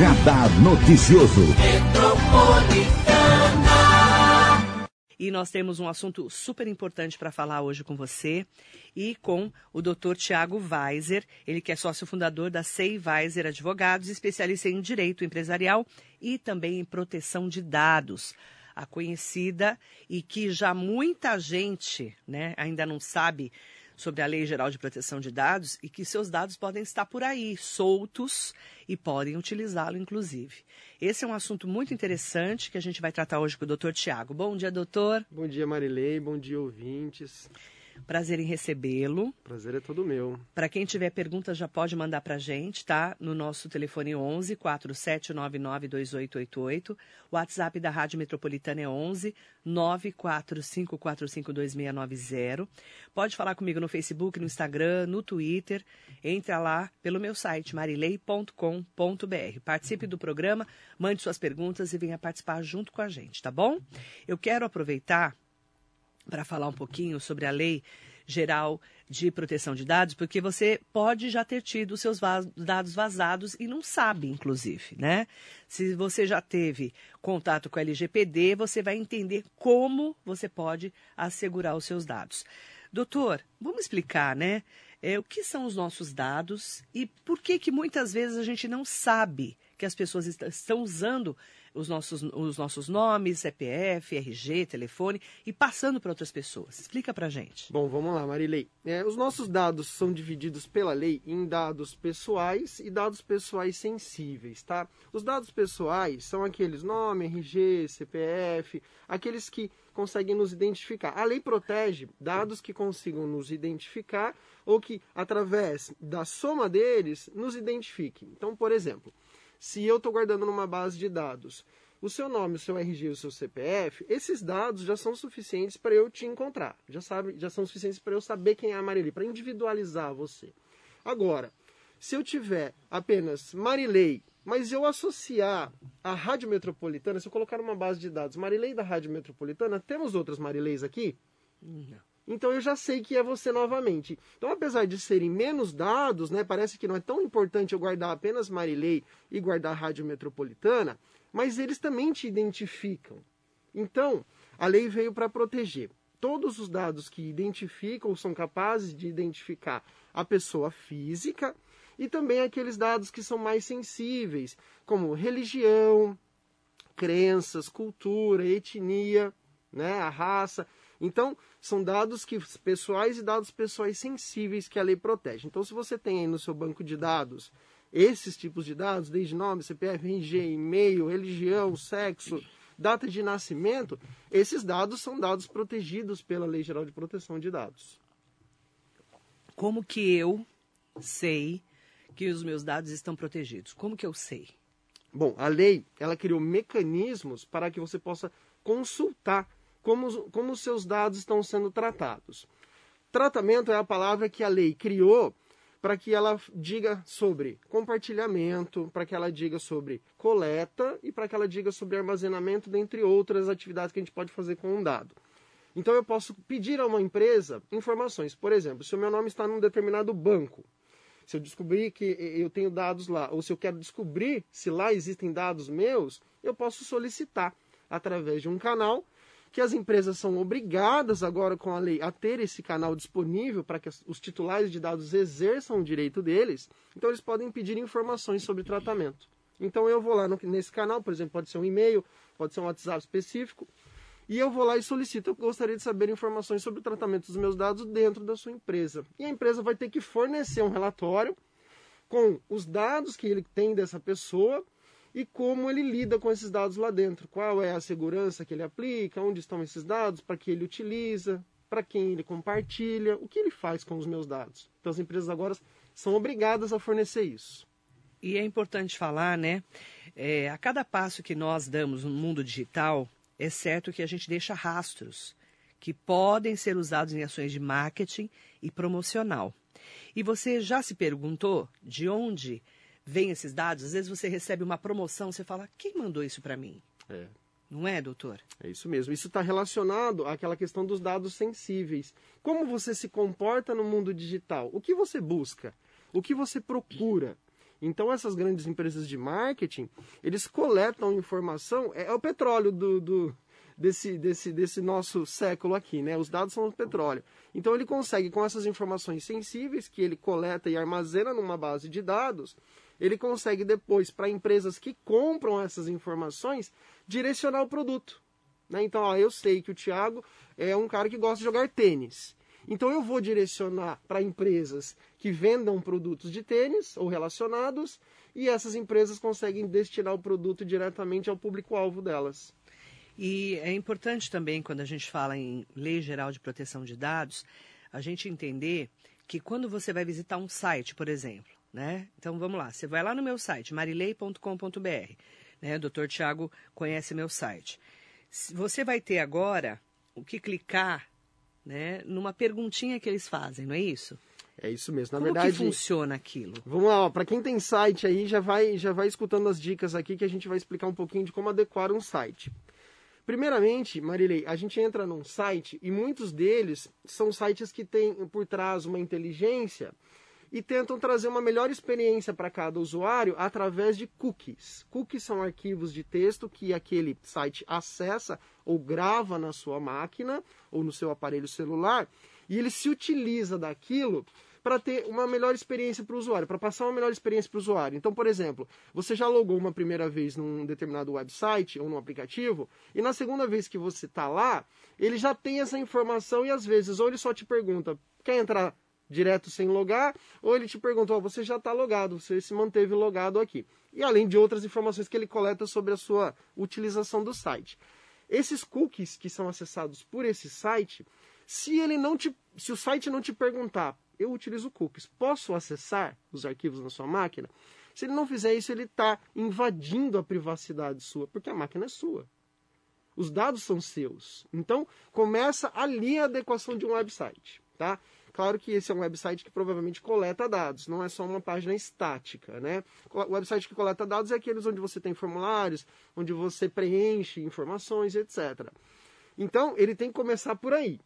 Radar Noticioso. E nós temos um assunto super importante para falar hoje com você e com o Dr. Tiago Weiser, ele que é sócio fundador da Sei Weiser Advogados, especialista em direito empresarial e também em proteção de dados. A conhecida e que já muita gente né, ainda não sabe sobre a Lei Geral de Proteção de Dados e que seus dados podem estar por aí, soltos, e podem utilizá-lo, inclusive. Esse é um assunto muito interessante que a gente vai tratar hoje com o doutor Tiago. Bom dia, doutor. Bom dia, Marilei. Bom dia, ouvintes. Prazer em recebê-lo. Prazer é todo meu. Para quem tiver perguntas, já pode mandar para a gente, tá? No nosso telefone 11 4799 2888. O WhatsApp da Rádio Metropolitana é 11 945452690. Pode falar comigo no Facebook, no Instagram, no Twitter. Entra lá pelo meu site marilei.com.br. Participe do programa, mande suas perguntas e venha participar junto com a gente, tá bom? Eu quero aproveitar para falar um pouquinho sobre a Lei Geral de Proteção de Dados, porque você pode já ter tido seus dados vazados e não sabe, inclusive, né? Se você já teve contato com a LGPD, você vai entender como você pode assegurar os seus dados. Doutor, vamos explicar, né? É, o que são os nossos dados e por que que muitas vezes a gente não sabe que as pessoas estão usando os nossos, os nossos nomes, CPF, RG, telefone e passando para outras pessoas. Explica para gente. Bom, vamos lá, Marilei. É, os nossos dados são divididos pela lei em dados pessoais e dados pessoais sensíveis, tá? Os dados pessoais são aqueles nome, RG, CPF, aqueles que conseguem nos identificar. A lei protege dados que consigam nos identificar ou que, através da soma deles, nos identifiquem. Então, por exemplo, se eu estou guardando numa base de dados o seu nome, o seu RG e o seu CPF, esses dados já são suficientes para eu te encontrar. Já, sabe, já são suficientes para eu saber quem é a Marilei, para individualizar você. Agora, se eu tiver apenas Marilei, mas eu associar a Rádio Metropolitana, se eu colocar numa base de dados Marilei da Rádio Metropolitana, temos outras Marileis aqui? Não então eu já sei que é você novamente. Então, apesar de serem menos dados, né, parece que não é tão importante eu guardar apenas Marilei e guardar Rádio Metropolitana, mas eles também te identificam. Então, a lei veio para proteger todos os dados que identificam ou são capazes de identificar a pessoa física e também aqueles dados que são mais sensíveis, como religião, crenças, cultura, etnia, né, a raça. Então, são dados que, pessoais e dados pessoais sensíveis que a lei protege. Então, se você tem aí no seu banco de dados esses tipos de dados, desde nome, CPF, RG, e-mail, religião, sexo, data de nascimento, esses dados são dados protegidos pela Lei Geral de Proteção de Dados. Como que eu sei que os meus dados estão protegidos? Como que eu sei? Bom, a lei, ela criou mecanismos para que você possa consultar como, como os seus dados estão sendo tratados. Tratamento é a palavra que a lei criou para que ela diga sobre compartilhamento, para que ela diga sobre coleta e para que ela diga sobre armazenamento, dentre outras atividades que a gente pode fazer com um dado. Então eu posso pedir a uma empresa informações. Por exemplo, se o meu nome está num determinado banco, se eu descobrir que eu tenho dados lá, ou se eu quero descobrir se lá existem dados meus, eu posso solicitar através de um canal que as empresas são obrigadas agora com a lei a ter esse canal disponível para que os titulares de dados exerçam o direito deles, então eles podem pedir informações sobre tratamento. Então eu vou lá no, nesse canal, por exemplo, pode ser um e-mail, pode ser um WhatsApp específico, e eu vou lá e solicito, eu gostaria de saber informações sobre o tratamento dos meus dados dentro da sua empresa. E a empresa vai ter que fornecer um relatório com os dados que ele tem dessa pessoa e como ele lida com esses dados lá dentro. Qual é a segurança que ele aplica, onde estão esses dados, para que ele utiliza, para quem ele compartilha, o que ele faz com os meus dados. Então as empresas agora são obrigadas a fornecer isso. E é importante falar, né? É, a cada passo que nós damos no mundo digital, é certo que a gente deixa rastros que podem ser usados em ações de marketing e promocional. E você já se perguntou de onde vem esses dados, às vezes você recebe uma promoção, você fala, quem mandou isso para mim? É. Não é, doutor? É isso mesmo. Isso está relacionado àquela questão dos dados sensíveis. Como você se comporta no mundo digital? O que você busca? O que você procura? Então essas grandes empresas de marketing, eles coletam informação, é, é o petróleo do, do, desse, desse, desse nosso século aqui, né? Os dados são o petróleo. Então ele consegue, com essas informações sensíveis que ele coleta e armazena numa base de dados, ele consegue depois, para empresas que compram essas informações, direcionar o produto. Né? Então, ó, eu sei que o Thiago é um cara que gosta de jogar tênis. Então eu vou direcionar para empresas que vendam produtos de tênis ou relacionados e essas empresas conseguem destinar o produto diretamente ao público-alvo delas. E é importante também, quando a gente fala em Lei Geral de Proteção de Dados, a gente entender que quando você vai visitar um site, por exemplo, né? Então vamos lá, você vai lá no meu site, marilei.com.br, né? O doutor Tiago conhece meu site. Você vai ter agora o que clicar né, numa perguntinha que eles fazem, não é isso? É isso mesmo. Na Como verdade, que funciona aquilo? Vamos lá, para quem tem site aí, já vai, já vai escutando as dicas aqui que a gente vai explicar um pouquinho de como adequar um site. Primeiramente, Marilei, a gente entra num site e muitos deles são sites que têm por trás uma inteligência e tentam trazer uma melhor experiência para cada usuário através de cookies. Cookies são arquivos de texto que aquele site acessa ou grava na sua máquina ou no seu aparelho celular e ele se utiliza daquilo para ter uma melhor experiência para o usuário, para passar uma melhor experiência para o usuário. Então, por exemplo, você já logou uma primeira vez num determinado website ou num aplicativo, e na segunda vez que você está lá, ele já tem essa informação e às vezes ou ele só te pergunta, quer entrar direto sem logar, ou ele te perguntou, oh, você já está logado, você se manteve logado aqui. E além de outras informações que ele coleta sobre a sua utilização do site. Esses cookies que são acessados por esse site, se ele não te, se o site não te perguntar, eu utilizo cookies, posso acessar os arquivos na sua máquina? Se ele não fizer isso, ele está invadindo a privacidade sua, porque a máquina é sua. Os dados são seus. Então, começa ali a adequação de um website, tá? Claro que esse é um website que provavelmente coleta dados, não é só uma página estática, né? O website que coleta dados é aqueles onde você tem formulários, onde você preenche informações, etc. Então, ele tem que começar por aí.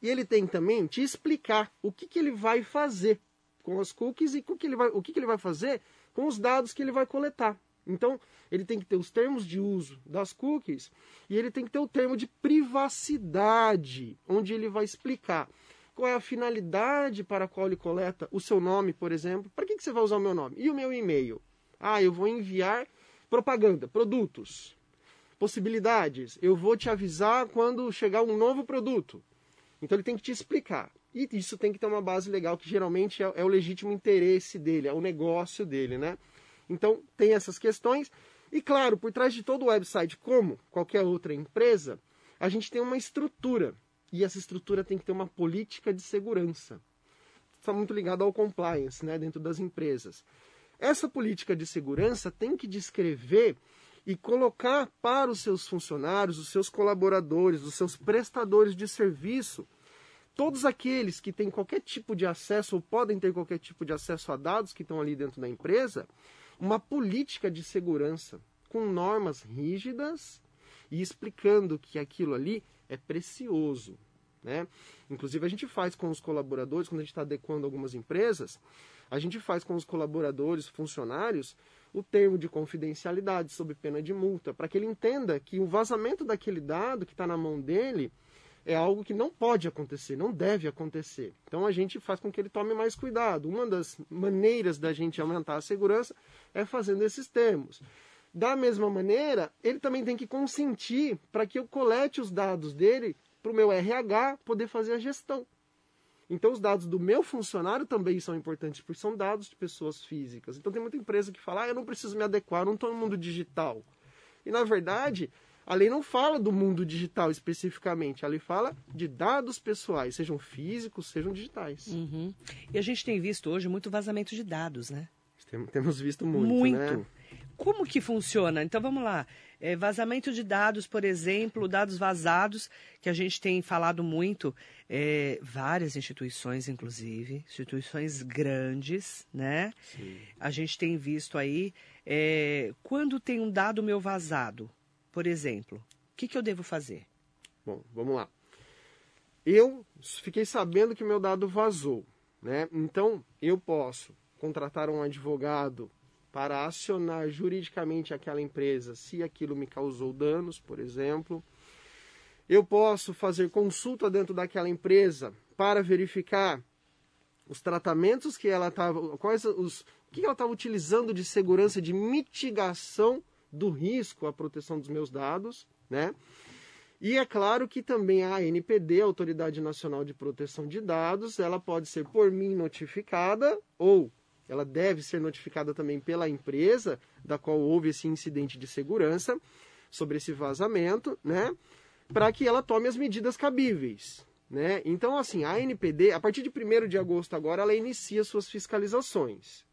E ele tem também te explicar o que, que ele vai fazer com as cookies e o que, ele vai, o que, que ele vai fazer com os dados que ele vai coletar. Então, ele tem que ter os termos de uso das cookies e ele tem que ter o termo de privacidade, onde ele vai explicar qual é a finalidade para a qual ele coleta o seu nome, por exemplo. Para que, que você vai usar o meu nome? E o meu e-mail? Ah, eu vou enviar propaganda, produtos, possibilidades. Eu vou te avisar quando chegar um novo produto. Então ele tem que te explicar. E isso tem que ter uma base legal, que geralmente é, é o legítimo interesse dele, é o negócio dele, né? Então tem essas questões. E claro, por trás de todo o website, como qualquer outra empresa, a gente tem uma estrutura e essa estrutura tem que ter uma política de segurança. Está muito ligado ao compliance né, dentro das empresas. Essa política de segurança tem que descrever e colocar para os seus funcionários, os seus colaboradores, os seus prestadores de serviço, todos aqueles que têm qualquer tipo de acesso ou podem ter qualquer tipo de acesso a dados que estão ali dentro da empresa, uma política de segurança com normas rígidas e explicando que aquilo ali é precioso. Né? Inclusive, a gente faz com os colaboradores, quando a gente está adequando algumas empresas, a gente faz com os colaboradores, funcionários, o termo de confidencialidade sob pena de multa, para que ele entenda que o vazamento daquele dado que está na mão dele é algo que não pode acontecer, não deve acontecer. Então a gente faz com que ele tome mais cuidado. Uma das maneiras da gente aumentar a segurança é fazendo esses termos. Da mesma maneira, ele também tem que consentir para que eu colete os dados dele para o meu RH poder fazer a gestão. Então, os dados do meu funcionário também são importantes, porque são dados de pessoas físicas. Então, tem muita empresa que fala, ah, eu não preciso me adequar, eu não estou no mundo digital. E, na verdade, a lei não fala do mundo digital especificamente, a lei fala de dados pessoais, sejam físicos, sejam digitais. Uhum. E a gente tem visto hoje muito vazamento de dados, né? Temos visto muito, muito. né? Como que funciona? Então vamos lá. É, vazamento de dados, por exemplo, dados vazados, que a gente tem falado muito, é, várias instituições, inclusive, instituições grandes, né? Sim. A gente tem visto aí, é, quando tem um dado meu vazado, por exemplo, o que, que eu devo fazer? Bom, vamos lá. Eu fiquei sabendo que meu dado vazou, né? Então, eu posso contratar um advogado para acionar juridicamente aquela empresa se aquilo me causou danos, por exemplo. Eu posso fazer consulta dentro daquela empresa para verificar os tratamentos que ela estava, quais os, o que ela estava utilizando de segurança, de mitigação do risco à proteção dos meus dados, né? E é claro que também a ANPD, a Autoridade Nacional de Proteção de Dados, ela pode ser por mim notificada ou ela deve ser notificada também pela empresa da qual houve esse incidente de segurança sobre esse vazamento, né? Para que ela tome as medidas cabíveis, né? Então, assim, a ANPD, a partir de 1 de agosto agora, ela inicia suas fiscalizações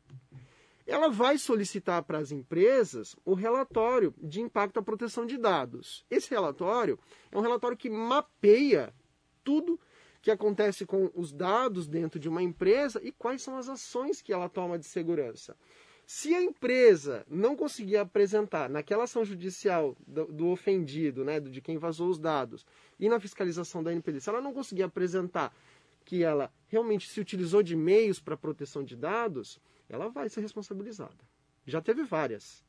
ela vai solicitar para as empresas o relatório de impacto à proteção de dados. Esse relatório é um relatório que mapeia tudo que acontece com os dados dentro de uma empresa e quais são as ações que ela toma de segurança. Se a empresa não conseguir apresentar naquela ação judicial do, do ofendido, né, de quem vazou os dados, e na fiscalização da NPD, se ela não conseguir apresentar que ela realmente se utilizou de meios para proteção de dados, ela vai ser responsabilizada. Já teve várias.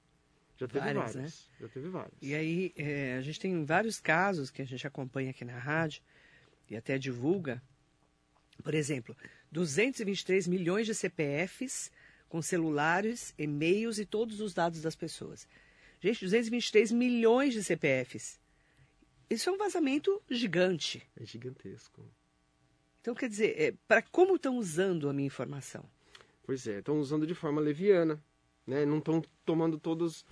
Já teve várias. várias. Né? Já teve várias. E aí, é, a gente tem vários casos que a gente acompanha aqui na rádio e até divulga. Por exemplo, 223 milhões de CPFs com celulares, e-mails e todos os dados das pessoas. Gente, 223 milhões de CPFs. Isso é um vazamento gigante. É gigantesco. Então, quer dizer, é, para como estão usando a minha informação? Pois é, estão usando de forma leviana, né? não estão tomando todas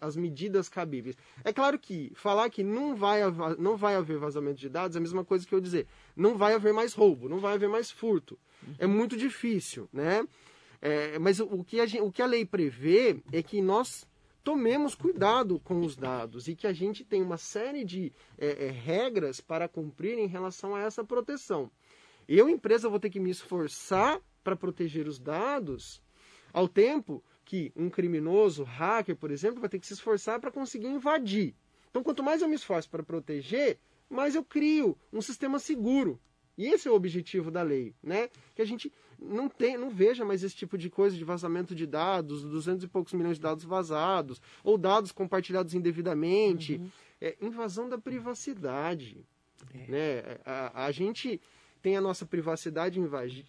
as medidas cabíveis. É claro que falar que não vai, não vai haver vazamento de dados é a mesma coisa que eu dizer não vai haver mais roubo, não vai haver mais furto. É muito difícil, né? É, mas o que, a gente, o que a lei prevê é que nós tomemos cuidado com os dados e que a gente tem uma série de é, é, regras para cumprir em relação a essa proteção. Eu, empresa, vou ter que me esforçar para proteger os dados, ao tempo que um criminoso, hacker, por exemplo, vai ter que se esforçar para conseguir invadir. Então, quanto mais eu me esforço para proteger, mais eu crio um sistema seguro. E esse é o objetivo da lei, né? Que a gente não tem, não veja mais esse tipo de coisa de vazamento de dados, 200 e poucos milhões de dados vazados, ou dados compartilhados indevidamente. Uhum. É invasão da privacidade. É. Né? A, a gente tem a nossa privacidade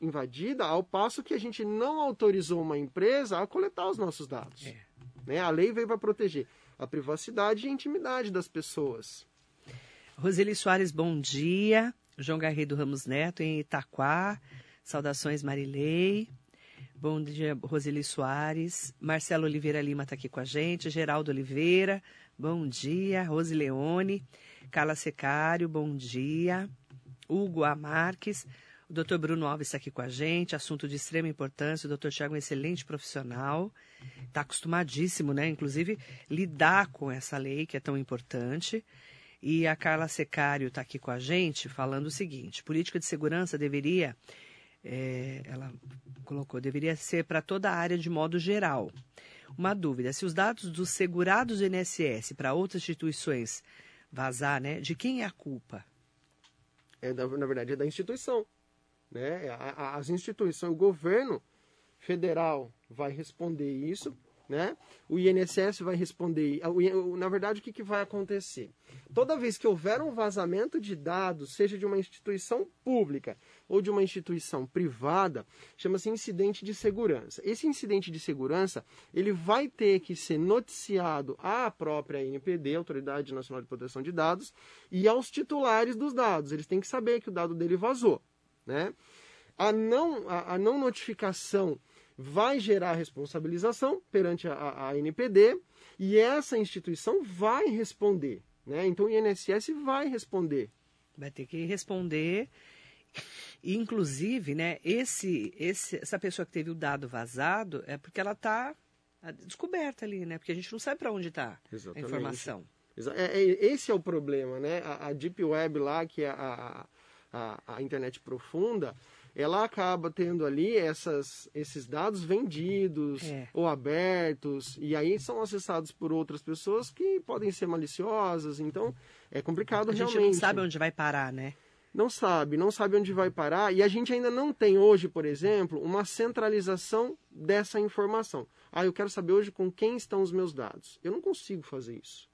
invadida, ao passo que a gente não autorizou uma empresa a coletar os nossos dados. É. Né? A lei veio para proteger a privacidade e a intimidade das pessoas. Roseli Soares, bom dia. João Garrido Ramos Neto, em Itaquá. Saudações, Marilei. Bom dia, Roseli Soares. Marcelo Oliveira Lima está aqui com a gente. Geraldo Oliveira, bom dia. Rose Leone. Carla Secário, bom dia. Hugo A. Marques. O doutor Bruno Alves está aqui com a gente, assunto de extrema importância. O doutor Tiago é um excelente profissional, está acostumadíssimo, né? Inclusive, lidar com essa lei que é tão importante. E a Carla Secário está aqui com a gente falando o seguinte: política de segurança deveria, é, ela colocou, deveria ser para toda a área de modo geral. Uma dúvida: se os dados dos segurados do INSS para outras instituições vazar, né? De quem é a culpa? É da, na verdade é da instituição. Né? As instituições, o governo federal vai responder isso, né? O INSS vai responder. Na verdade, o que, que vai acontecer? Toda vez que houver um vazamento de dados, seja de uma instituição pública ou de uma instituição privada, chama-se incidente de segurança. Esse incidente de segurança, ele vai ter que ser noticiado à própria NPD, Autoridade Nacional de Proteção de Dados, e aos titulares dos dados. Eles têm que saber que o dado dele vazou, né? A não, a, a não notificação vai gerar responsabilização perante a, a, NPD e essa instituição vai responder. Né? Então o INSS vai responder. Vai ter que responder. Inclusive, né, esse, esse, essa pessoa que teve o dado vazado é porque ela está descoberta ali, né? Porque a gente não sabe para onde está a informação. É, é, esse é o problema, né? A, a Deep Web lá, que é a, a, a internet profunda, ela acaba tendo ali essas, esses dados vendidos é. ou abertos, e aí são acessados por outras pessoas que podem ser maliciosas, então é complicado a realmente. A gente não sabe onde vai parar, né? Não sabe, não sabe onde vai parar. E a gente ainda não tem hoje, por exemplo, uma centralização dessa informação. Ah, eu quero saber hoje com quem estão os meus dados. Eu não consigo fazer isso.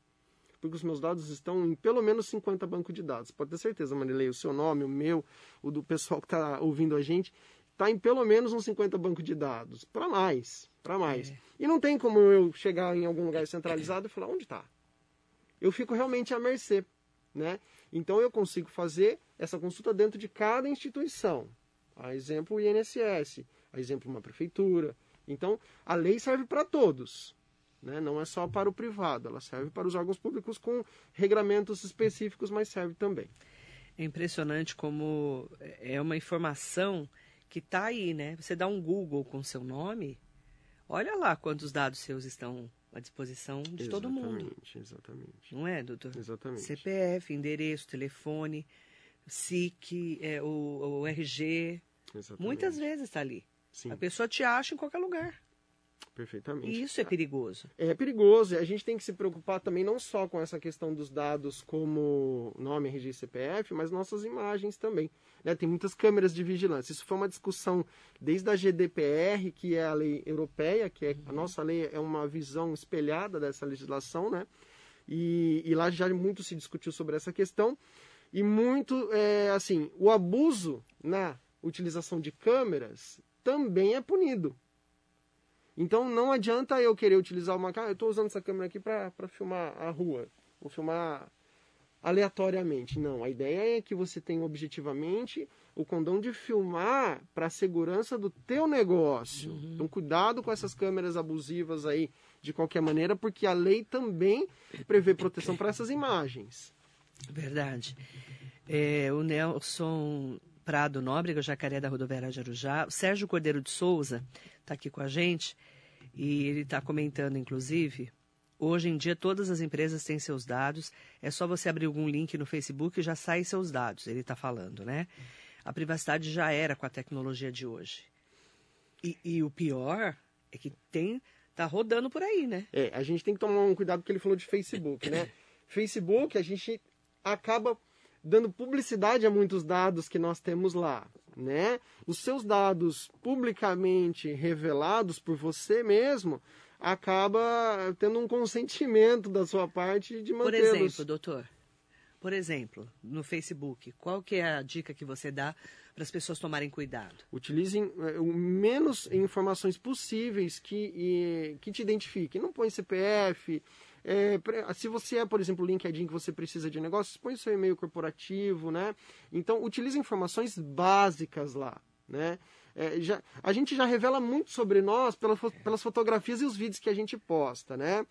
Porque os meus dados estão em pelo menos 50 bancos de dados. Pode ter certeza, Marilei, o seu nome, o meu, o do pessoal que está ouvindo a gente, está em pelo menos uns 50 bancos de dados. Para mais, para mais. É. E não tem como eu chegar em algum lugar centralizado e falar onde está. Eu fico realmente à mercê. Né? Então eu consigo fazer essa consulta dentro de cada instituição. A exemplo, o INSS, a exemplo, uma prefeitura. Então, a lei serve para todos. Né? Não é só para o privado, ela serve para os órgãos públicos com regramentos específicos, mas serve também. É impressionante como é uma informação que está aí, né? Você dá um Google com seu nome, olha lá quantos dados seus estão à disposição de exatamente, todo mundo. Exatamente. Não é, doutor? Exatamente. CPF, endereço, telefone, SIC, é, o, o RG. Exatamente. Muitas vezes está ali. Sim. A pessoa te acha em qualquer lugar. Perfeitamente. E isso é perigoso. É perigoso. A gente tem que se preocupar também não só com essa questão dos dados como nome, RG e CPF, mas nossas imagens também. Né? Tem muitas câmeras de vigilância. Isso foi uma discussão desde a GDPR, que é a lei europeia, que é, a nossa lei é uma visão espelhada dessa legislação, né? E, e lá já muito se discutiu sobre essa questão. E muito, é, assim, o abuso na utilização de câmeras também é punido. Então não adianta eu querer utilizar uma câmera. Eu estou usando essa câmera aqui para filmar a rua. Vou filmar aleatoriamente. Não, a ideia é que você tenha objetivamente o condão de filmar para a segurança do teu negócio. Uhum. Então cuidado com essas câmeras abusivas aí de qualquer maneira, porque a lei também prevê proteção para essas imagens. Verdade. É, o Nelson Prado Nóbrega, Jacaré da Rodoviária de Arujá. O Sérgio Cordeiro de Souza está aqui com a gente e ele está comentando, inclusive, hoje em dia todas as empresas têm seus dados, é só você abrir algum link no Facebook e já sai seus dados, ele está falando, né? A privacidade já era com a tecnologia de hoje. E, e o pior é que tem tá rodando por aí, né? É, a gente tem que tomar um cuidado porque ele falou de Facebook, né? Facebook, a gente acaba dando publicidade a muitos dados que nós temos lá, né? Os seus dados publicamente revelados por você mesmo acaba tendo um consentimento da sua parte de mantê-los. Por exemplo, doutor, por exemplo, no Facebook, qual que é a dica que você dá para as pessoas tomarem cuidado? Utilizem é, o menos informações possíveis que, e, que te identifiquem. Não põe CPF, é, se você é, por exemplo, LinkedIn que você precisa de negócios, põe seu e-mail corporativo, né? Então, utilize informações básicas lá, né? É, já, a gente já revela muito sobre nós pelas, pelas fotografias e os vídeos que a gente posta, né?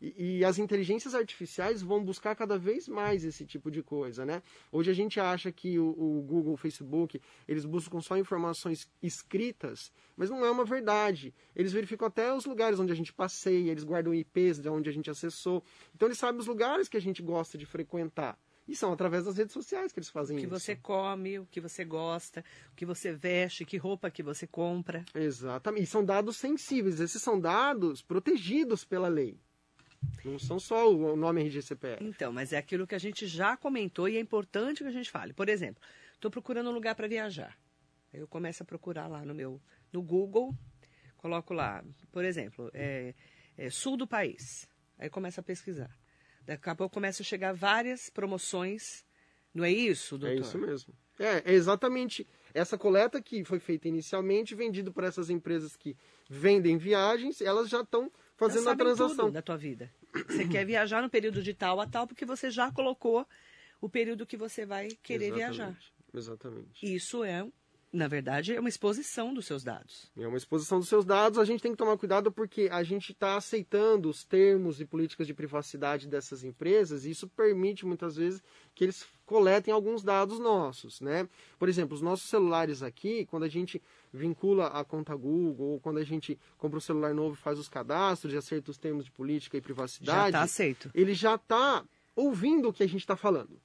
E, e, as inteligências artificiais vão buscar cada vez mais esse tipo de coisa, né? Hoje a gente acha que o, o, Google, o Facebook, eles buscam só informações escritas, mas não é uma verdade. Eles verificam até os lugares onde a gente passeia, eles guardam IPs de onde a gente acessou. Então eles sabem os lugares que a gente gosta de frequentar. E são através das redes sociais que eles fazem isso. O que isso. você come, o que você gosta, o que você veste, que roupa que você compra. Exatamente. E são dados sensíveis. Esses são dados protegidos pela lei. Não são só o nome RGCPF. Então, mas é aquilo que a gente já comentou e é importante que a gente fale. Por exemplo, estou procurando um lugar para viajar. Aí eu começo a procurar lá no meu no Google, coloco lá, por exemplo, é, é sul do país. Aí começa a pesquisar. Daqui a pouco começa a chegar várias promoções. Não é isso, doutor? É isso mesmo. É, é exatamente essa coleta que foi feita inicialmente, vendido por essas empresas que vendem viagens, elas já estão fazendo a transação tudo da tua vida. Você quer viajar no período de tal a tal porque você já colocou o período que você vai querer Exatamente. viajar. Exatamente. Isso é na verdade, é uma exposição dos seus dados. É uma exposição dos seus dados. A gente tem que tomar cuidado porque a gente está aceitando os termos e políticas de privacidade dessas empresas e isso permite muitas vezes que eles coletem alguns dados nossos, né? Por exemplo, os nossos celulares aqui, quando a gente vincula a conta Google ou quando a gente compra um celular novo e faz os cadastros e aceita os termos de política e privacidade, já está aceito. Ele já está ouvindo o que a gente está falando.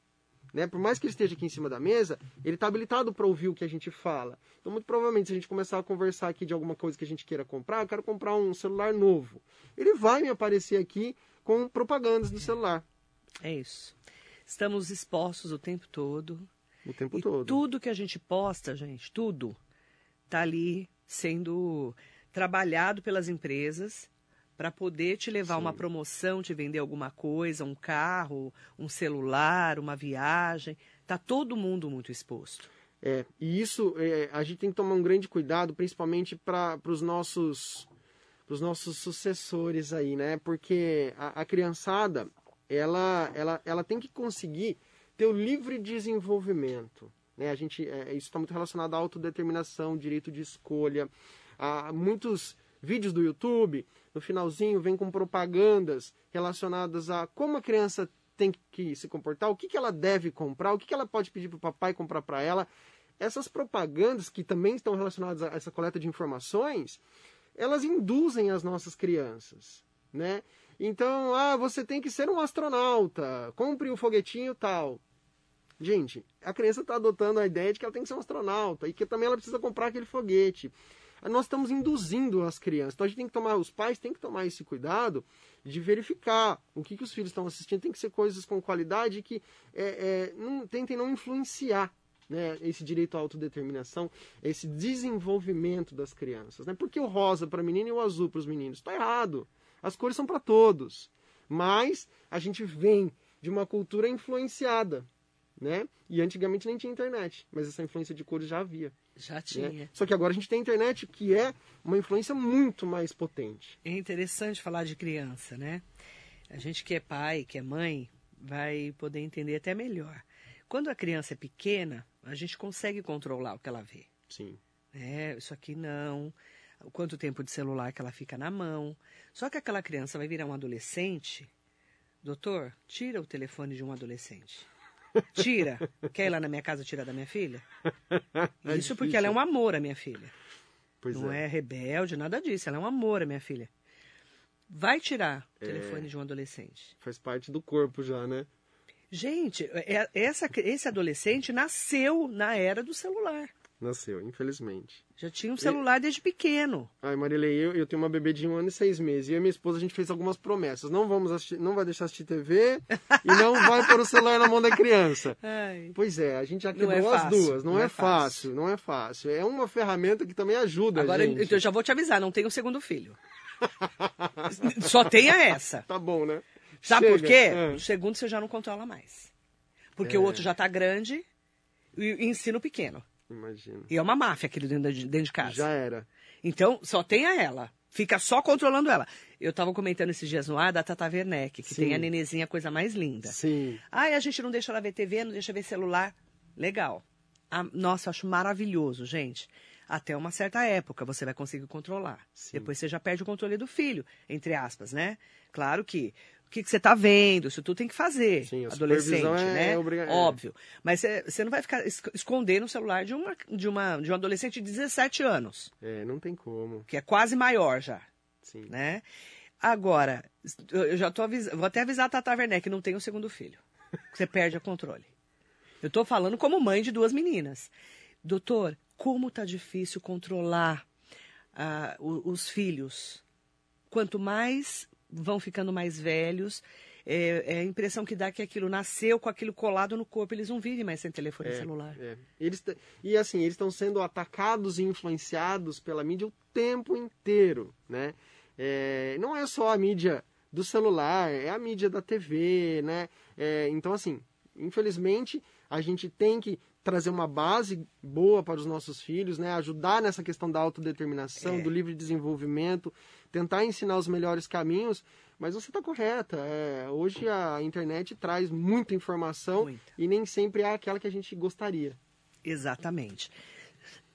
Né? Por mais que ele esteja aqui em cima da mesa, ele está habilitado para ouvir o que a gente fala. Então, muito provavelmente, se a gente começar a conversar aqui de alguma coisa que a gente queira comprar, eu quero comprar um celular novo. Ele vai me aparecer aqui com propagandas do celular. É isso. Estamos expostos o tempo todo. O tempo E todo. tudo que a gente posta, gente, tudo, tá ali sendo trabalhado pelas empresas para poder te levar Sim. uma promoção, te vender alguma coisa, um carro, um celular, uma viagem. Tá todo mundo muito exposto. É, e isso é, a gente tem que tomar um grande cuidado, principalmente para os nossos pros nossos sucessores aí, né? Porque a, a criançada, ela, ela, ela tem que conseguir ter o livre desenvolvimento. Né? A gente, é, isso está muito relacionado à autodeterminação, direito de escolha. Há muitos vídeos do YouTube, no finalzinho, vem com propagandas relacionadas a como a criança tem que se comportar, o que, que ela deve comprar, o que, que ela pode pedir para o papai comprar para ela. Essas propagandas, que também estão relacionadas a essa coleta de informações, elas induzem as nossas crianças, né? Então, ah, você tem que ser um astronauta, compre o foguetinho tal. Gente, a criança está adotando a ideia de que ela tem que ser um astronauta e que também ela precisa comprar aquele foguete. Nós estamos induzindo as crianças. Então a gente tem que tomar, os pais têm que tomar esse cuidado de verificar o que, que os filhos estão assistindo. Tem que ser coisas com qualidade que é, é, não, tentem não influenciar né, esse direito à autodeterminação, esse desenvolvimento das crianças. Né? Porque o rosa para menino e o azul para os meninos? Está errado. As cores são para todos. Mas a gente vem de uma cultura influenciada. Né? E antigamente nem tinha internet, mas essa influência de cores já havia. Já tinha. Né? Só que agora a gente tem a internet, que é uma influência muito mais potente. É interessante falar de criança, né? A gente que é pai, que é mãe, vai poder entender até melhor. Quando a criança é pequena, a gente consegue controlar o que ela vê. Sim. É, isso aqui não. O quanto tempo de celular que ela fica na mão. Só que aquela criança vai virar um adolescente. Doutor, tira o telefone de um adolescente. Tira. Quer ir lá na minha casa tirar da minha filha? É Isso porque ela é um amor, a minha filha. Pois não é. é. rebelde, nada disso. Ela é um amor, a minha filha. Vai tirar o É. telefone de um adolescente. Faz parte do corpo já, né? Gente, é- essa, esse adolescente nasceu na era do celular. Nasceu, infelizmente. Já tinha um celular desde pequeno. Ai, Marilei, eu, eu tenho uma bebê de um ano e seis meses. E eu e minha esposa, a gente fez algumas promessas. Não vamos assistir, não vai deixar assistir TV e não vai pôr o celular na mão da criança. Ai. Pois é, a gente já quebrou é as fácil, duas. Não, não é, é fácil, não é fácil. É uma ferramenta que também ajuda Agora, a gente. então, eu já vou te avisar, não tem o segundo filho. Só tenha essa. Tá bom, né? Sabe por Chega. quê? É. O segundo você já não controla mais. Porque É. o outro já tá grande e e ensino pequeno. Imagina. E é uma máfia aquele dentro de, dentro de casa. Já era. Então, só tenha ela. Fica só controlando ela. Eu tava comentando esses dias no ar da Tata Werneck, que Sim. tem a nenezinha, a coisa mais linda. Sim. Ai, a gente não deixa ela ver TV, não deixa ver celular. Legal. Ah, nossa, eu acho maravilhoso, gente. Até uma certa época você vai conseguir controlar. Sim. Depois você já perde o controle do filho, entre aspas, né? Claro que que, que você está vendo, isso tudo tem que fazer, Sim, a adolescente, é- né? obriga- é. Óbvio. Mas você, não vai ficar es- escondendo o celular de, uma, de, uma, de um adolescente de 17 anos, É, não tem como. que é quase maior já Sim. né? Agora, eu já tô avisando, vou até avisar a Tata Werneck que não tem o segundo filho. Você perde o controle. Eu tô falando como mãe de duas meninas. Doutor, como tá difícil controlar o- os filhos? Quanto mais vão ficando mais velhos, é, é a impressão que dá que aquilo nasceu com aquilo colado no corpo, eles não vivem mais sem telefone É, celular. é. Eles e assim, eles estão sendo atacados e influenciados pela mídia o tempo inteiro, né? É, não é só a mídia do celular, é a mídia da TV, né? É, então, assim, infelizmente, a gente tem que trazer uma base boa para os nossos filhos, né? Ajudar nessa questão da autodeterminação, É. do livre desenvolvimento, tentar ensinar os melhores caminhos, mas você está correta. é, hoje a internet traz muita informação e nem sempre é aquela que a gente gostaria. Exatamente.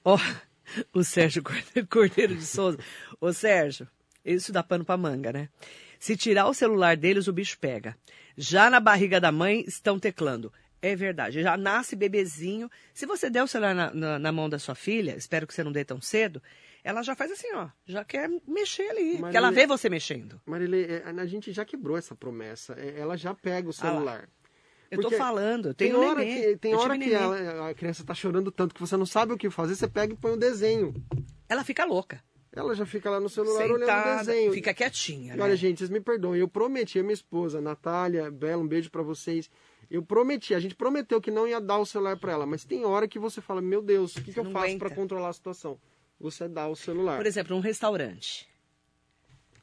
Ó, o Sérgio Corde- Cordeiro de Souza. Ô, Sérgio, isso dá pano pra manga, né? Se tirar o celular deles, o bicho pega. Já na barriga da mãe, estão teclando. É verdade, já nasce bebezinho. Se você der o celular na, na- na mão da sua filha, espero que você não dê tão cedo, ela já faz assim, ó, já quer mexer ali. Mas Porque ela vê você mexendo. Marilê, é, a gente já quebrou essa promessa. É, Ela já pega o Ah celular. Eu tô falando, Tem hora neném, que, tem eu hora que ela- a criança tá chorando tanto que você não sabe o que fazer, você pega e põe o desenho. Ela fica louca. Ela já fica lá no celular olhando o Sentada, desenho. fica quietinha, E né? olha, gente, vocês me perdoem. Eu prometi a minha esposa, Natália, Bela, um beijo pra vocês. Eu prometi, a gente prometeu que não ia dar o celular para ela, mas tem hora que você fala, meu Deus, o que, que eu faço para controlar a situação? Você dá o celular. Por exemplo, num restaurante.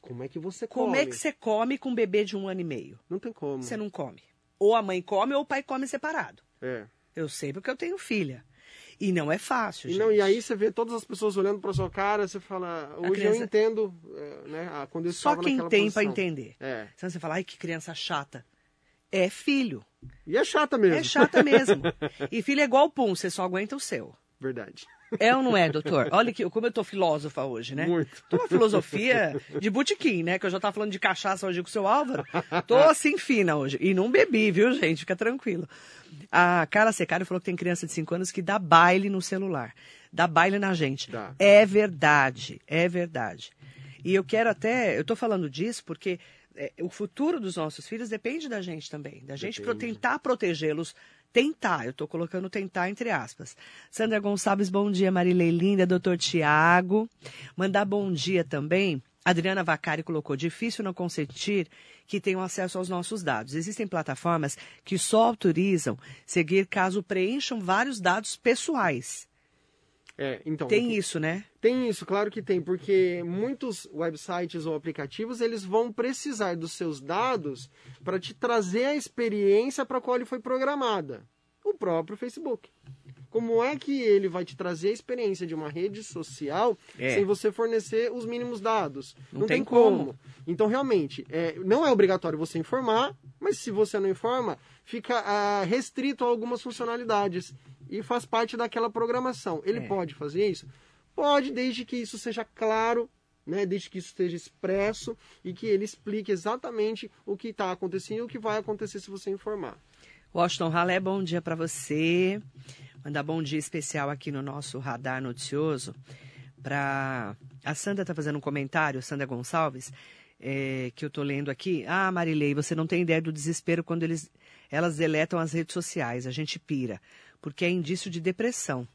Como é que você Como come? é que você come com um bebê de um ano e meio? Não tem como. Você não come. Ou a mãe come ou o pai come separado. É. Eu sei porque eu tenho filha. E não é fácil, E, gente. não, e aí você vê todas as pessoas olhando para sua cara, você fala, hoje criança- eu entendo, é, né, a- eu Só quem tem pra posição. entender. É. Senão você fala, ai, que criança chata. É filho. E é chata mesmo. É chata mesmo. e filho é igual pum, você só aguenta o seu. Verdade. É ou não é, doutor? Olha que, como eu tô filósofa hoje, né? Muito. Tô uma filosofia de botequim, né? Que eu já tava falando de cachaça hoje com o seu Álvaro. Tô assim fina hoje. E não bebi, viu, gente? Fica tranquilo. A Carla Secário falou que tem criança de 5 anos que dá baile no celular. Dá baile na gente. Dá. É verdade, é verdade. E eu quero até, eu tô falando disso porque é, o futuro dos nossos filhos depende da gente também. Da gente Depende. tentar protegê-los. Tentar, eu tô colocando tentar entre aspas. Sandra Gonçalves, bom dia. Marilei Linda, doutor Tiago. Mandar bom dia também. Adriana Vacari colocou: difícil não consentir que tenham acesso aos nossos dados. Existem plataformas que só autorizam seguir caso preencham vários dados pessoais. É, então, Tem isso, né? Tem isso, claro que tem, porque muitos websites ou aplicativos eles vão precisar dos seus dados para te trazer a experiência para a qual ele foi programada. O próprio Facebook. Como é que ele vai te trazer a experiência de uma rede social É. sem você fornecer os mínimos dados? Não tem como. Então, realmente, é, não é obrigatório você informar, mas se você não informa, fica ah, restrito a algumas funcionalidades e faz parte daquela programação. Ele É. pode fazer isso? Pode, desde que isso seja claro, né, desde que isso esteja expresso e que ele explique exatamente o que está acontecendo e o que vai acontecer se você informar. Washington Ralé, bom dia para você. Mandar bom dia especial aqui no nosso radar noticioso para a Sandra está fazendo um comentário, Sandra Gonçalves, é, que eu estou lendo aqui. Ah, Marilei, você não tem ideia do desespero quando eles, elas deletam as redes sociais. A gente pira, porque é indício de depressão.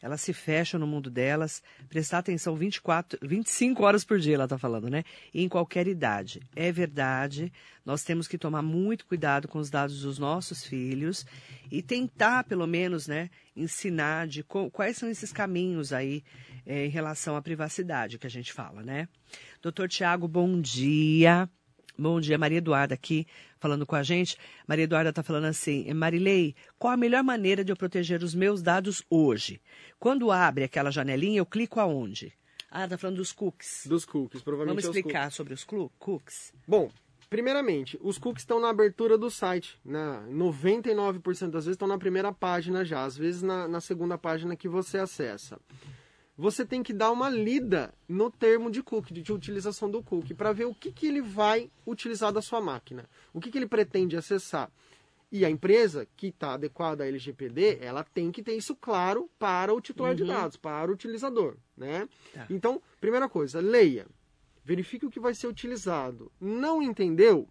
Elas se fecham no mundo delas, prestar atenção 24, 25 horas por dia, ela está falando, né? E em qualquer idade. É verdade, nós temos que tomar muito cuidado com os dados dos nossos filhos e tentar, pelo menos, né, ensinar de quais são esses caminhos aí eh, em relação à privacidade que a gente fala, né? Doutor Tiago, bom dia. Bom dia, Maria Eduarda aqui falando com a gente. Maria Eduarda está falando assim, Marilei, qual a melhor maneira de eu proteger os meus dados hoje? Quando abre aquela janelinha, eu clico aonde? Ah, está falando dos cookies. Dos cookies, provavelmente Vamos é os explicar sobre os cookies? Bom, primeiramente, os cookies estão na abertura do site. Na 99% das vezes estão na primeira página já, às vezes na, na segunda página que você acessa. Você tem que dar uma lida no termo de cookie, de utilização do cookie, para ver o que, que ele vai utilizar da sua máquina, o que, que ele pretende acessar. E a empresa que está adequada à LGPD, ela tem que ter isso claro para o titular de dados, para o utilizador, né? Tá. Então, primeira coisa, leia. Verifique o que vai ser utilizado. Não entendeu?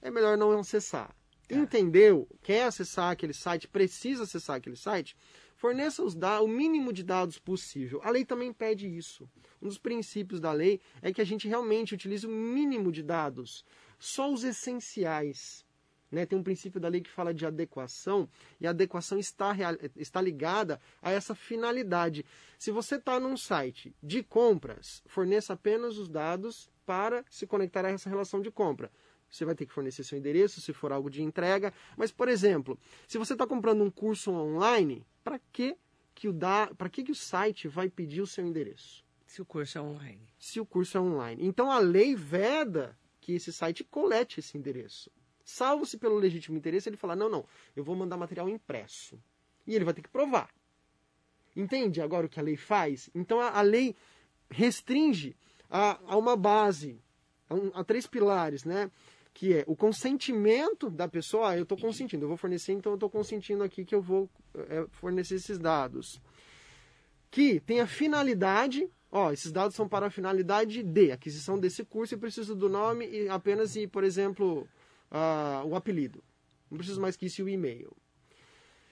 É melhor não acessar. Entendeu? Quer acessar aquele site? Precisa acessar aquele site? Forneça os da- o mínimo de dados possível. A lei também pede isso. Um dos princípios da lei é que a gente realmente utilize o mínimo de dados, só os essenciais. Né? Tem um princípio da lei que fala de adequação, e a adequação está, está ligada a essa finalidade. Se você está num site de compras, forneça apenas os dados para se conectar a essa relação de compra. Você vai ter que fornecer seu endereço, se for algo de entrega. Mas, por exemplo, se você está comprando um curso online, para que, que, o da... para que, que o site vai pedir o seu endereço? Se o curso é online. se o curso é online. Então a lei veda que esse site colete esse endereço. Salvo se pelo legítimo interesse ele falar: não, não, eu vou mandar material impresso. E ele vai ter que provar. Entende agora o que a lei faz? Então a, a lei restringe a, a uma base, a, um- a três pilares, né? Que é o consentimento da pessoa. Ah, eu estou consentindo, eu vou fornecer, então eu estou consentindo aqui que eu vou é, fornecer esses dados que tem a finalidade, ó, esses dados são para a finalidade de aquisição desse curso e preciso do nome e apenas e, por exemplo, o apelido. Não preciso mais que isso e o e-mail.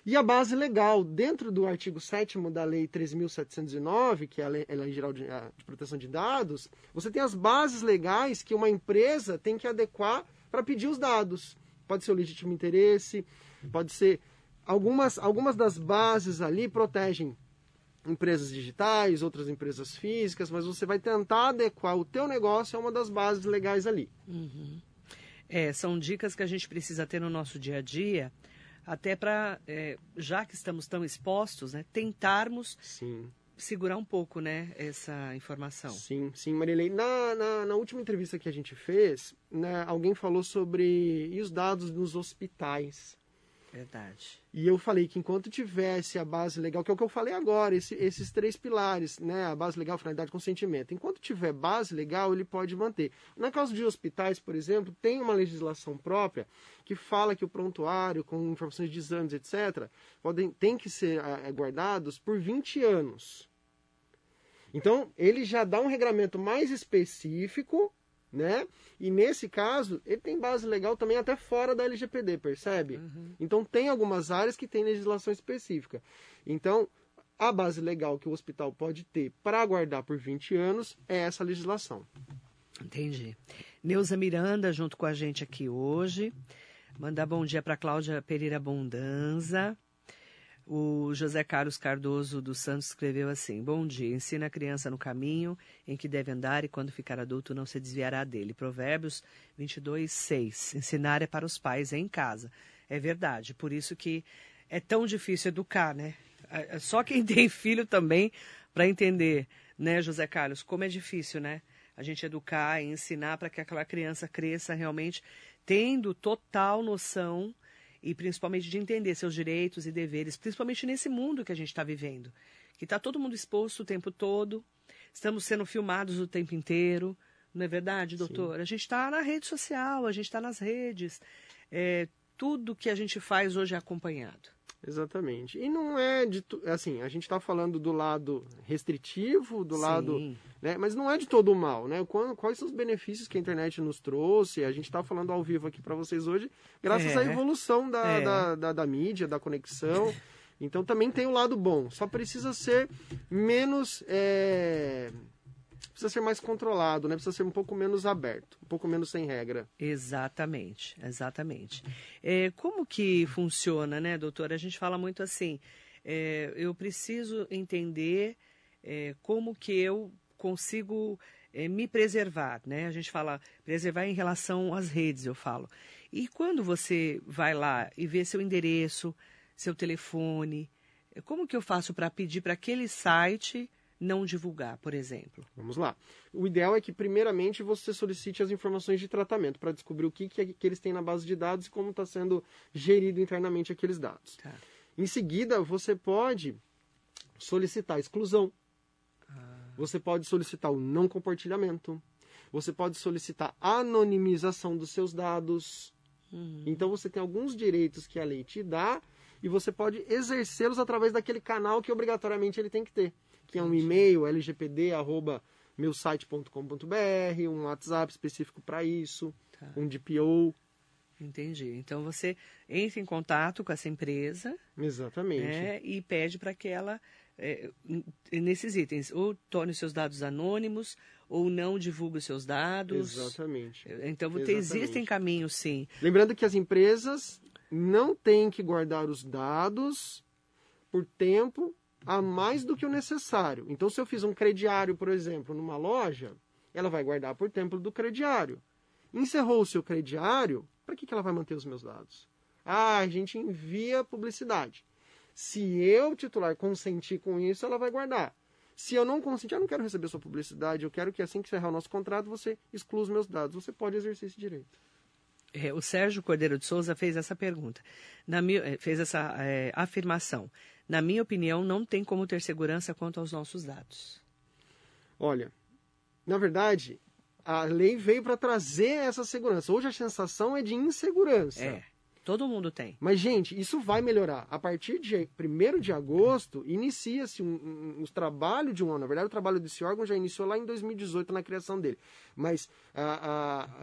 E a base legal, dentro do artigo 7 da Lei 3.709, que é a Lei, a lei Geral de, ah, de Proteção de Dados, você tem as bases legais que uma empresa tem que adequar para pedir os dados. Pode ser o legítimo interesse, Pode ser algumas, algumas das bases ali protegem empresas digitais, outras empresas físicas, mas você vai tentar adequar o teu negócio a uma das bases legais ali. Uhum. É, são dicas que a gente precisa ter no nosso dia a dia, até para, é, já que estamos tão expostos, né, tentarmos Sim. Segurar um pouco, né, essa informação. Sim, sim, Marilei. Na, na, na última entrevista que a gente fez, né, alguém falou sobre e os dados nos hospitais. Verdade. E eu falei que enquanto tivesse a base legal, que é o que eu falei agora, esse, esses três pilares, né? A base legal, finalidade, consentimento. Enquanto tiver base legal, ele pode manter. Na caso de hospitais, por exemplo, tem uma legislação própria que fala que o prontuário, com informações de exames, etc., podem, tem que ser é, guardados por 20 anos. Então, ele já dá um regramento mais específico né? E nesse caso, ele tem base legal também até fora da LGPD, percebe? Uhum. Então tem algumas áreas que tem legislação específica. Então, a base legal que o hospital pode ter para guardar por 20 anos é essa legislação. Entendi. Neuza Miranda junto com a gente aqui hoje. Mandar bom dia para Cláudia Pereira Bondanza. O José Carlos Cardoso dos Santos escreveu assim: Bom dia, ensina a criança no caminho em que deve andar e quando ficar adulto não se desviará dele. Provérbios 22, 6. Ensinar é para os pais, é em casa. É verdade, por isso que é tão difícil educar, né? É, é só quem tem filho também para entender, né, José Carlos, como é difícil, né? A gente educar e ensinar para que aquela criança cresça realmente tendo total noção e principalmente de entender seus direitos e deveres, principalmente nesse mundo que a gente está vivendo, que está todo mundo exposto o tempo todo, estamos sendo filmados o tempo inteiro, não é verdade, doutor? Sim. A gente está na rede social, a gente está nas redes, é, tudo que a gente faz hoje é acompanhado. Exatamente. E não é de. Assim, a gente está falando do lado restritivo, do Sim. lado. Né, mas não é de todo o mal, né? Quais são os benefícios que a internet nos trouxe? A gente está falando ao vivo aqui para vocês hoje, graças é. à evolução da, é. da, da, da, mídia, da conexão. Então também tem o lado bom. Só precisa ser menos. É precisa ser mais controlado, né? Precisa ser um pouco menos aberto, um pouco menos sem regra. Exatamente, exatamente. É, como que funciona, né, doutora? A gente fala muito assim, é, eu preciso entender é, como que eu consigo é, me preservar, né? A gente fala preservar em relação às redes, eu falo. E quando você vai lá e vê seu endereço, seu telefone, como que eu faço para pedir para aquele site não divulgar, por exemplo? Vamos lá. O ideal é que, primeiramente, você solicite as informações de tratamento para descobrir o que, que, é que, eles têm na base de dados e como está sendo gerido internamente aqueles dados. Tá. Em seguida, você pode solicitar exclusão. Ah. Você pode solicitar o não compartilhamento. Você pode solicitar anonimização dos seus dados. Uhum. Então, você tem alguns direitos que a lei te dá e você pode exercê-los através daquele canal que obrigatoriamente ele tem que ter que é um e-mail lgpd@meusite.com.br, um WhatsApp específico para isso, tá. um DPO. Entendi. Então você entra em contato com essa empresa. Exatamente. Né, e pede para que ela, é, nesses itens, ou torne os seus dados anônimos, ou não divulgue os seus dados. Exatamente. Então Exatamente. existem caminhos, sim. Lembrando que as empresas não têm que guardar os dados por tempo a mais do que o necessário. Então, se eu fiz um crediário, por exemplo, numa loja, ela vai guardar por tempo do crediário. Encerrou o seu crediário, para que, que ela vai manter os meus dados? Ah, a gente envia publicidade. Se eu, titular, consentir com isso, ela vai guardar. Se eu não consentir, eu não quero receber sua publicidade, eu quero que assim que encerrar o nosso contrato, você exclua os meus dados. Você pode exercer esse direito. É, o Sérgio Cordeiro de Souza fez essa pergunta, na, eh, fez essa é, afirmação na minha opinião, não tem como ter segurança quanto aos nossos dados. Olha, na verdade, a lei veio para trazer essa segurança. Hoje a sensação é de insegurança. É. Todo mundo tem. Mas, gente, isso vai melhorar. A partir de 1 de agosto, inicia-se um, um, um, trabalho de um ano. Na verdade, o trabalho desse órgão já iniciou lá em 2018, na criação dele. Mas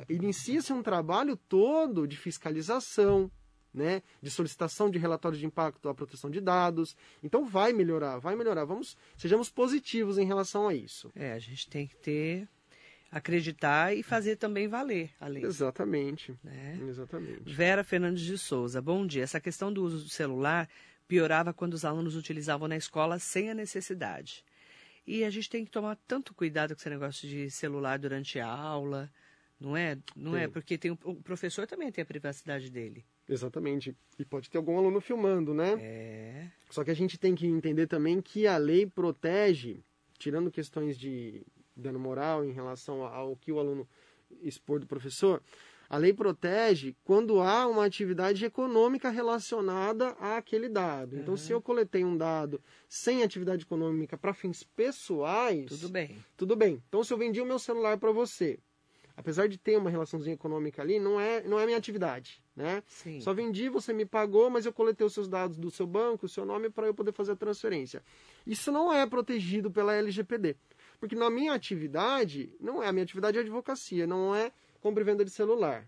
inicia-se um trabalho todo de fiscalização, né, de solicitação de relatórios de impacto à proteção de dados. Então vai melhorar, vai melhorar. Vamos, sejamos positivos em relação a isso. É, a gente tem que ter acreditar e fazer também valer a lei. Exatamente. Né? Exatamente. Vera Fernandes de Souza, bom dia. Essa questão do uso do celular piorava quando os alunos utilizavam na escola sem a necessidade. E a gente tem que tomar tanto cuidado com esse negócio de celular durante a aula, não é? Não é? Porque tem, o professor também tem a privacidade dele. Exatamente. E pode ter algum aluno filmando, né? É. Só que a gente tem que entender também que a lei protege, tirando questões de dano moral em relação ao que o aluno expor do professor, a lei protege quando há uma atividade econômica relacionada àquele dado. Então, se eu coletei um dado sem atividade econômica para fins pessoais, Tudo bem. tudo bem. Então, se eu vendi o meu celular para você, apesar de ter uma relaçãozinha econômica ali, não é, não é minha atividade, né? Sim. Só vendi, você me pagou, mas eu coletei os seus dados do seu banco, o seu nome, para eu poder fazer a transferência. Isso não é protegido pela LGPD. Porque na minha atividade, não é, a minha atividade é advocacia, não é compra e venda de celular,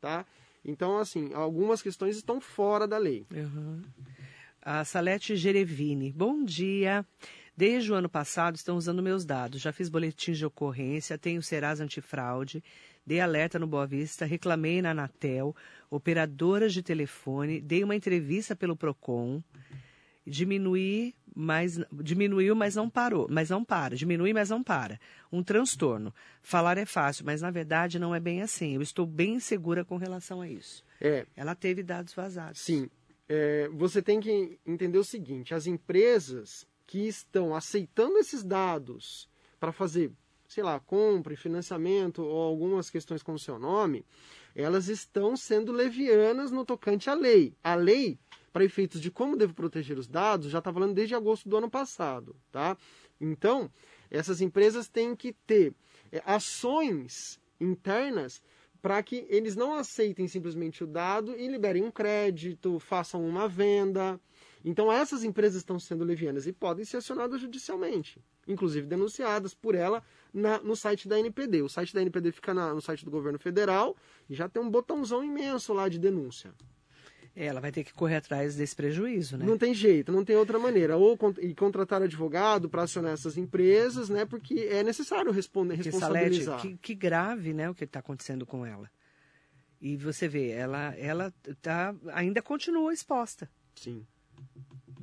tá? Então, assim, algumas questões estão fora da lei. Uhum. A Salete Gerevini. Bom dia. Desde o ano passado estão usando meus dados. Já fiz boletins de ocorrência, tenho Serasa Antifraude, dei alerta no Boa Vista, reclamei na Anatel, operadoras de telefone, dei uma entrevista pelo Procon, diminuí, mas diminuiu, mas não parou, mas não para, diminui, mas não para. Um transtorno. Falar é fácil, mas na verdade não é bem assim. Eu estou bem insegura com relação a isso. É, Ela teve dados vazados. Sim. É, você tem que entender o seguinte: as empresas que estão aceitando esses dados para fazer, sei lá, compra e financiamento ou algumas questões com o seu nome, elas estão sendo levianas no tocante à lei. A lei, para efeitos de como devo proteger os dados, já está falando desde agosto do ano passado, tá? Então, essas empresas têm que ter é, ações internas para que eles não aceitem simplesmente o dado e liberem um crédito, façam uma venda. Então essas empresas estão sendo levianas e podem ser acionadas judicialmente, inclusive denunciadas por ela na- no site da NPD. O site da NPD fica na- no site do governo federal e já tem um botãozão imenso lá de denúncia. É, Ela vai ter que correr atrás desse prejuízo, né? Não tem jeito, não tem outra maneira. Ou con- e contratar advogado para acionar essas empresas, né? Porque é necessário responder, Porque, Salete, responsabilizar. que, que grave, né, o que está acontecendo com ela. E você vê, ela, ela tá, ainda continua exposta. Sim.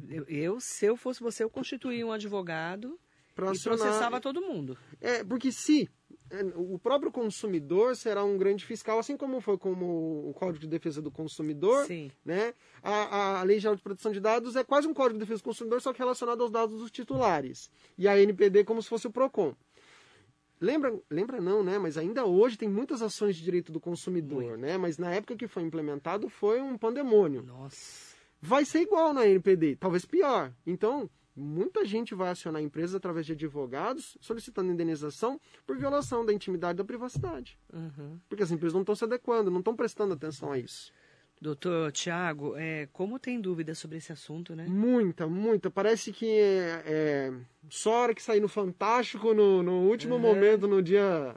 Eu, eu, se eu fosse você, eu constituía um advogado Pra e acionar- processava todo mundo. É, porque se é, o próprio consumidor será um grande fiscal, assim como foi como o Código de Defesa do Consumidor, Sim. né? A, a Lei Geral de Proteção de Dados é quase um Código de Defesa do Consumidor, só que relacionado aos dados dos titulares. E a NPD como se fosse o PROCON. Lembra, lembra não, né? Mas ainda hoje tem muitas ações de direito do consumidor, né? Mas na época que foi implementado foi um pandemônio Nossa. Vai ser igual na NPD, talvez pior. Então, muita gente vai acionar empresas através de advogados solicitando indenização por violação da intimidade e da privacidade. Uhum. Porque as empresas não estão se adequando, não estão prestando atenção a isso. Doutor Tiago, é, como tem dúvida sobre esse assunto, né? Muita, muita. Parece que é, é, só a hora que sair no Fantástico, no, no último Uhum. momento, no dia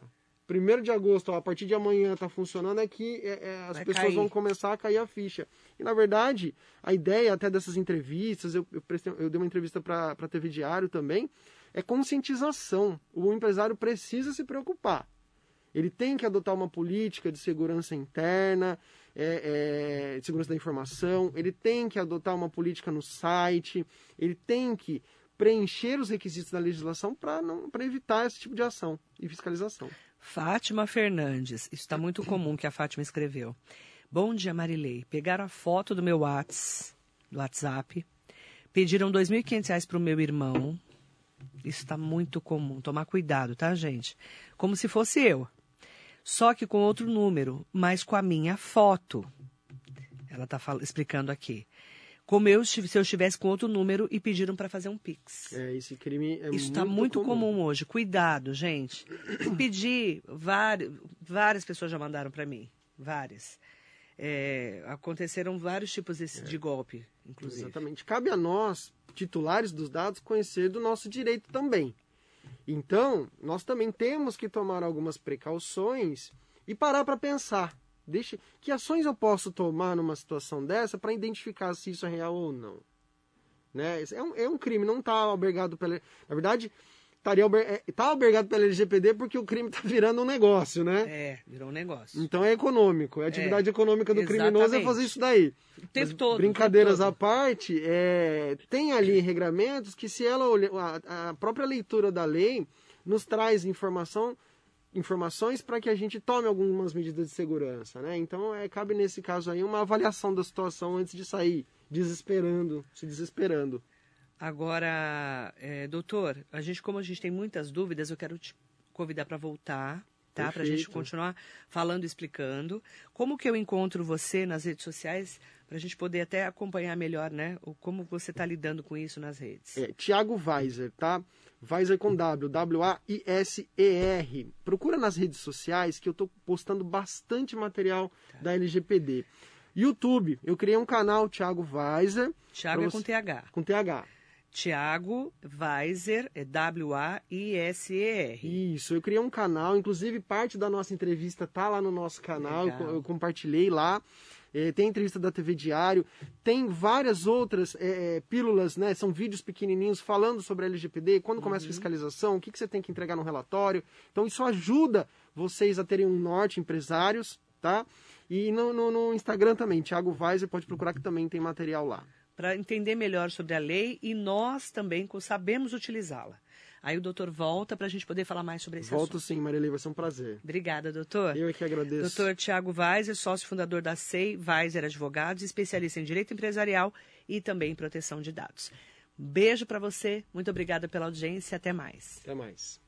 1 de agosto, ó, a partir de amanhã está funcionando, é que é, é, as Vai pessoas cair. vão começar a cair a ficha. E, na verdade, a ideia até dessas entrevistas, eu, eu, prestei- eu dei uma entrevista para a TV Diário também, é conscientização. O empresário precisa se preocupar. Ele tem que adotar uma política de segurança interna, é, é, de segurança da informação, ele tem que adotar uma política no site, ele tem que preencher os requisitos da legislação para evitar esse tipo de ação e fiscalização. Fátima Fernandes, isso está muito comum que a Fátima escreveu. Bom dia, Marilei. Pegaram a foto do meu Whats, do WhatsApp, pediram R$ 2.500 para o meu irmão. Isso está muito comum. Tomar cuidado, tá, gente? Como se fosse eu. Só que com outro número, mas com a minha foto. Ela está explicando aqui. Como eu, se eu estivesse com outro número e pediram para fazer um Pix. É, esse crime é Isso está muito comum. hoje. Cuidado, gente. Pedir, vários, várias pessoas já mandaram para mim. Várias. É, aconteceram vários tipos desse- de golpe, inclusive. Exatamente. Cabe a nós, titulares dos dados, conhecer do nosso direito também. Então, nós também temos que tomar algumas precauções e parar para pensar. Deixa, que ações eu posso tomar numa situação dessa para identificar se isso é real ou não? Né? É, um, é um crime, não está albergado pela. Na verdade, estaria alber... é, tá albergado pela LGPD porque o crime está virando um negócio, né? É, virou um negócio. Então é econômico. A atividade econômica do criminoso é exatamente. fazer isso daí. O tempo Mas, todo. Brincadeiras tempo à parte, é, tem ali regramentos que se ela olha, a, a própria leitura da lei nos traz informação informações para que a gente tome algumas medidas de segurança, né? Então, é, cabe nesse caso aí uma avaliação da situação antes de sair, desesperando, se desesperando. Agora, é, doutor, a gente, como a gente tem muitas dúvidas, eu quero te convidar para voltar, tá? Para a gente continuar falando, explicando. Como que eu encontro você nas redes sociais, para a gente poder até acompanhar melhor, né? O, como você está lidando com isso nas redes. É, Tiago Weiser, tá? Weiser com W, W-A-I-S-E-R. Procura nas redes sociais que eu estou postando bastante material da LGPD. YouTube, eu criei um canal Tiago Weiser Tiago é pra com você- TH. com TH. Tiago Weiser, é W-A-I-S-E-R. Isso, eu criei um canal, inclusive parte da nossa entrevista tá lá no nosso canal, eu, eu compartilhei lá. É, tem entrevista da TV Diário, tem várias outras é, é, pílulas, né? São vídeos pequenininhos falando sobre a LGPD, quando começa a fiscalização, o que, que você tem que entregar no relatório. Então isso ajuda vocês a terem um norte, empresários, tá? E no, no- no Instagram também, Thiago Weiser, pode procurar que também tem material lá. Para entender melhor sobre a lei e nós também sabemos utilizá-la. Aí o doutor volta para a gente poder falar mais sobre esse Volto assunto. sim, Marilei, vai ser um prazer. Obrigada, doutor. Eu é que agradeço. Doutor Tiago Weiser, sócio fundador da SEI Weiser Advogados, especialista em direito empresarial e também em proteção de dados. Beijo para você, muito obrigada pela audiência, até mais. Até mais.